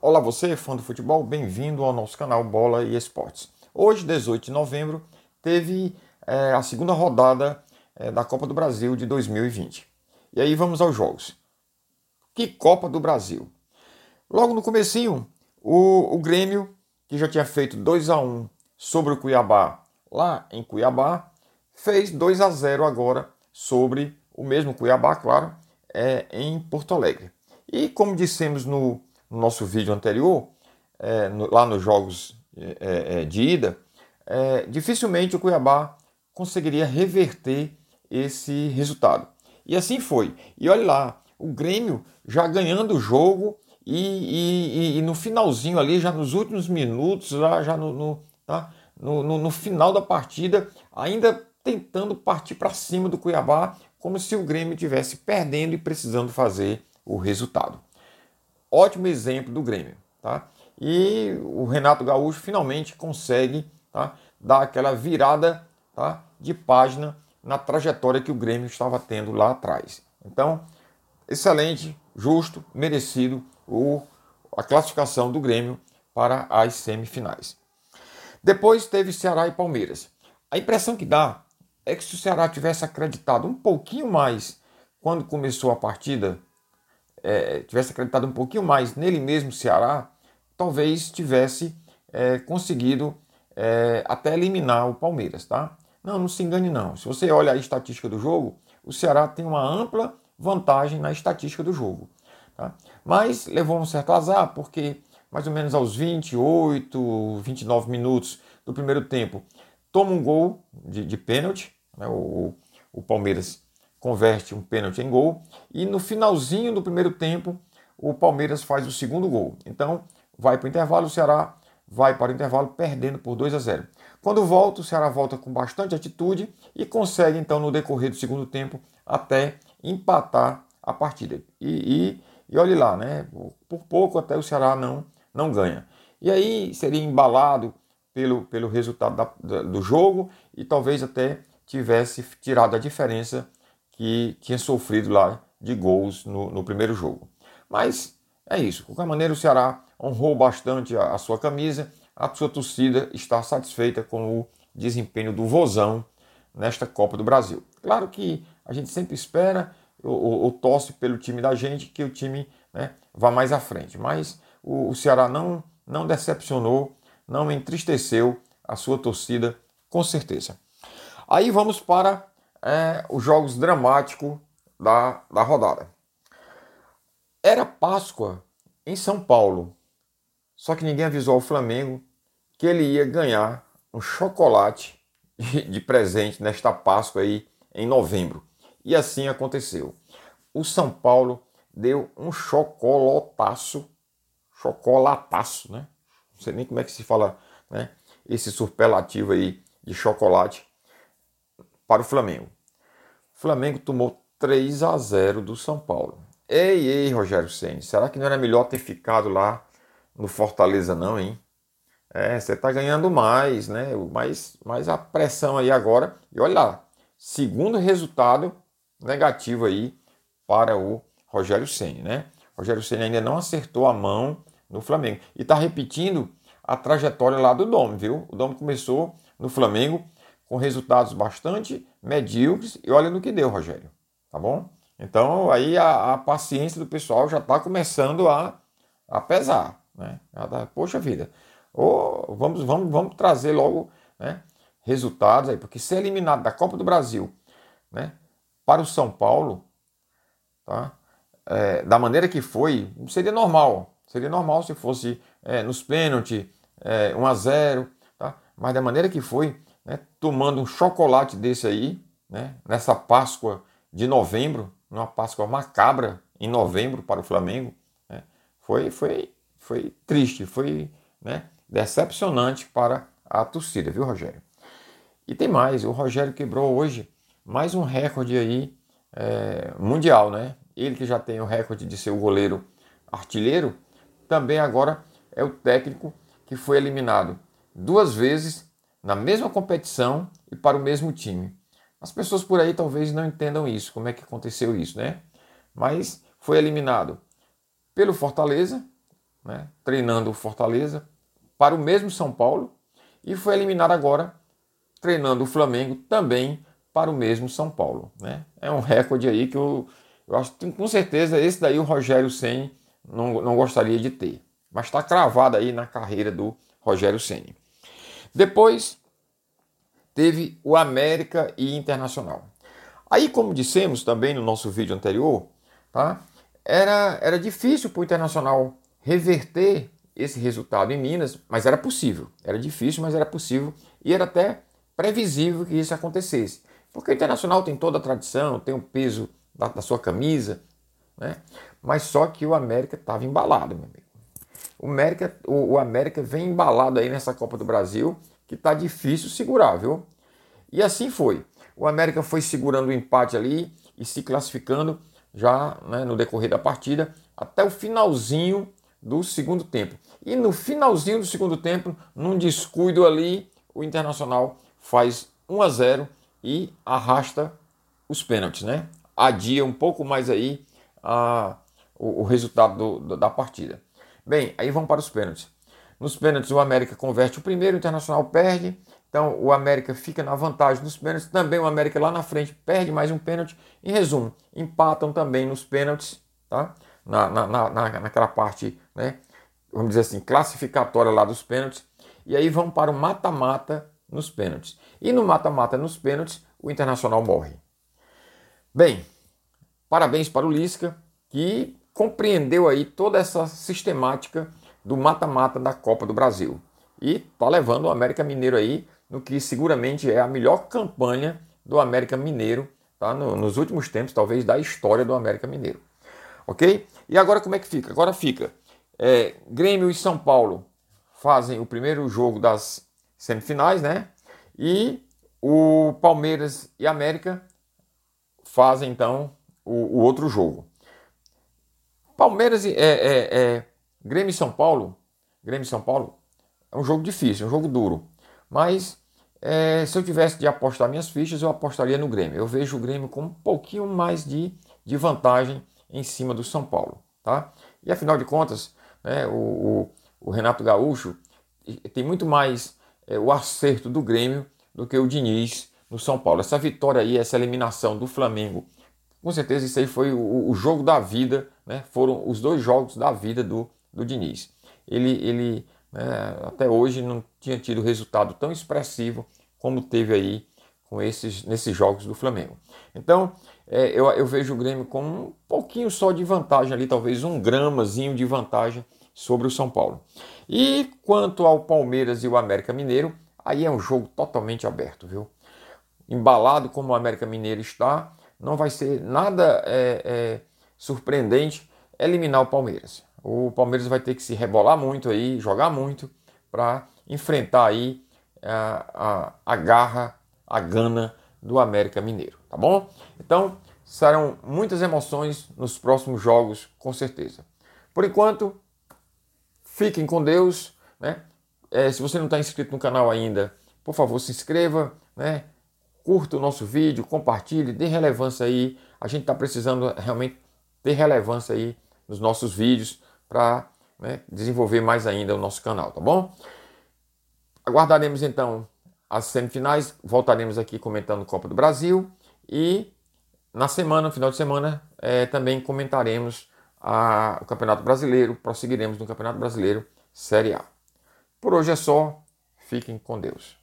Olá você, fã do futebol, bem-vindo ao nosso canal Bola e Esportes. Hoje, 18 de novembro, teve é, a segunda rodada é, da Copa do Brasil de 2020. E aí vamos aos jogos. Que Copa do Brasil! Logo no comecinho, o, o Grêmio, que já tinha feito 2 a 1 sobre o Cuiabá lá em Cuiabá, fez 2 a 0 agora sobre o mesmo Cuiabá, claro, é, em Porto Alegre. E como dissemos no, no nosso vídeo anterior, é, no, lá nos jogos é, é de ida, é, dificilmente o Cuiabá conseguiria reverter esse resultado. E assim foi. E olha lá, o Grêmio já ganhando o jogo e, e, e no finalzinho ali, já nos últimos minutos, já, já no, no, tá? no, no, final da partida, ainda tentando partir para cima do Cuiabá, como se o Grêmio estivesse perdendo e precisando fazer o resultado. Ótimo exemplo do Grêmio. Tá? E o Renato Gaúcho finalmente consegue tá, dar aquela virada tá, de página na trajetória que o Grêmio estava tendo lá atrás. Então, excelente, justo, merecido o, a classificação do Grêmio para as semifinais. Depois teve Ceará e Palmeiras. A impressão que dá é que se o Ceará tivesse acreditado um pouquinho mais quando começou a partida, é, tivesse acreditado um pouquinho mais nele mesmo, Ceará, talvez tivesse é, conseguido é, até eliminar o Palmeiras, tá? Não, não se engane não. Se você olha a estatística do jogo, o Ceará tem uma ampla vantagem na estatística do jogo. Tá? Mas levou um certo azar, porque mais ou menos aos 28, 29 minutos do primeiro tempo, toma um gol de, de pênalti, né? o, o Palmeiras converte um pênalti em gol, e no finalzinho do primeiro tempo, o Palmeiras faz o segundo gol. Então, vai para o intervalo, o Ceará vai para o intervalo perdendo por 2 a 0. Quando volta, o Ceará volta com bastante atitude e consegue, então, no decorrer do segundo tempo, até empatar a partida. E, e, e olhe lá, né? Por pouco até o Ceará não não ganha. E aí seria embalado pelo, pelo resultado da, da, do jogo e talvez até tivesse tirado a diferença que tinha sofrido lá de gols no, no primeiro jogo. Mas é isso. De qualquer maneira, o Ceará honrou bastante a, a sua camisa, a sua torcida está satisfeita com o desempenho do Vozão nesta Copa do Brasil. Claro que a gente sempre espera ou, ou torce pelo time da gente que o time né, vá mais à frente, mas o, o Ceará não, não decepcionou, não entristeceu a sua torcida, com certeza. Aí vamos para é, os jogos dramáticos da, da rodada. Era Páscoa em São Paulo, só que ninguém avisou ao Flamengo que ele ia ganhar um chocolate de presente nesta Páscoa aí em novembro. E assim aconteceu. O São Paulo deu um chocolotaço chocolataço, né? Não sei nem como é que se fala, né? Esse superlativo aí de chocolate para o Flamengo. O Flamengo tomou 3 a 0 do São Paulo. Ei, ei, Rogério Ceni, será que não era melhor ter ficado lá no Fortaleza não, hein? É, você tá ganhando mais, né? Mais, mais a pressão aí agora. E olha lá, segundo resultado negativo aí para o Rogério Ceni, né? Rogério Ceni ainda não acertou a mão no Flamengo. E está repetindo a trajetória lá do Dom, viu? O Dom começou no Flamengo com resultados bastante medíocres e olha no que deu, Rogério. Tá bom? Então aí a, a paciência do pessoal já está começando a, a pesar. Né? Tá, poxa vida, ou vamos, vamos, vamos trazer logo né, resultados aí, porque ser eliminado da Copa do Brasil né, para o São Paulo, tá? É, da maneira que foi, seria normal. Seria normal se fosse é, nos pênaltis, é, 1 a 0 tá? mas da maneira que foi, né, tomando um chocolate desse aí, né, nessa Páscoa de novembro, numa Páscoa macabra em novembro para o Flamengo, né, foi, foi, foi triste, foi né, decepcionante para a torcida, viu, Rogério? E tem mais, o Rogério quebrou hoje mais um recorde aí é, mundial, né? Ele que já tem o recorde de ser o goleiro artilheiro, também agora é o técnico que foi eliminado duas vezes na mesma competição e para o mesmo time. As pessoas por aí talvez não entendam isso, como é que aconteceu isso, né? Mas foi eliminado pelo Fortaleza né, treinando o Fortaleza, para o mesmo São Paulo, e foi eliminado agora treinando o Flamengo também para o mesmo São Paulo. Né? É um recorde aí que eu, eu acho que com certeza esse daí o Rogério Senni não, não gostaria de ter. Mas está cravado aí na carreira do Rogério Senni. Depois teve o América e Internacional. Aí, como dissemos também no nosso vídeo anterior, tá? era, era difícil para o Internacional reverter esse resultado em Minas, mas era possível. Era difícil, mas era possível e era até previsível que isso acontecesse. Porque o Internacional tem toda a tradição, tem o peso da, da sua camisa, né? mas só que o América estava embalado, meu amigo. O América, o, o América vem embalado aí nessa Copa do Brasil, que está difícil segurar, viu? E assim foi. O América foi segurando o empate ali e se classificando já né, no decorrer da partida até o finalzinho do segundo tempo. E no finalzinho do segundo tempo, num descuido ali, o Internacional faz 1 a 0 e arrasta os pênaltis, né? Adia um pouco mais aí a, o, o resultado do, da partida. Bem, aí vamos para os pênaltis. Nos pênaltis, o América converte o primeiro, o Internacional perde. Então, o América fica na vantagem nos pênaltis. Também o América lá na frente perde mais um pênalti. Em resumo, empatam também nos pênaltis, tá? Na, na, na, naquela parte, né? Vamos dizer assim, classificatória lá dos pênaltis. E aí vão para o mata-mata nos pênaltis. E no mata-mata nos pênaltis, o Internacional morre. Bem, parabéns para o Lisca, que compreendeu aí toda essa sistemática do mata-mata da Copa do Brasil. E está levando o América Mineiro aí no que seguramente é a melhor campanha do América Mineiro tá? No, nos últimos tempos, talvez, da história do América Mineiro. Ok? E agora como é que fica? Agora fica é, Grêmio e São Paulo fazem o primeiro jogo das semifinais, né? E o Palmeiras e América fazem então o, o outro jogo. Palmeiras é, é, é, Grêmio e São Paulo, Grêmio e São Paulo é um jogo difícil, é um jogo duro. Mas é, se eu tivesse de apostar minhas fichas, eu apostaria no Grêmio. Eu vejo o Grêmio com um pouquinho mais de, de vantagem em cima do São Paulo. Tá? E afinal de contas, né, o, o, o Renato Gaúcho tem muito mais é, o acerto do Grêmio do que o Diniz no São Paulo. Essa vitória aí, essa eliminação do Flamengo, com certeza isso aí foi o, o jogo da vida, né? foram os dois jogos da vida do, do Diniz. Ele, ele né, até hoje não tinha tido resultado tão expressivo como teve aí com esses, nesses jogos do Flamengo. Então, é, eu, eu vejo o Grêmio com um pouquinho só de vantagem ali, talvez um gramazinho de vantagem sobre o São Paulo. E quanto ao Palmeiras e o América Mineiro, aí é um jogo totalmente aberto, viu? Embalado como o América Mineiro está, não vai ser nada é, é, surpreendente eliminar o Palmeiras. O Palmeiras vai ter que se rebolar muito aí, jogar muito para enfrentar aí a, a, a garra, a gana do América Mineiro, tá bom? Então serão muitas emoções nos próximos jogos, com certeza. Por enquanto, Fiquem com Deus. Né? É, se você não está inscrito no canal ainda, por favor, se inscreva, né? Curta o nosso vídeo, compartilhe, dê relevância aí. A gente está precisando realmente ter relevância aí nos nossos vídeos para né, desenvolver mais ainda o nosso canal, tá bom? Aguardaremos então as semifinais, voltaremos aqui comentando Copa do Brasil e na semana, no final de semana, é, também comentaremos a, o Campeonato Brasileiro, prosseguiremos no Campeonato Brasileiro Série A. Por hoje é só, fiquem com Deus.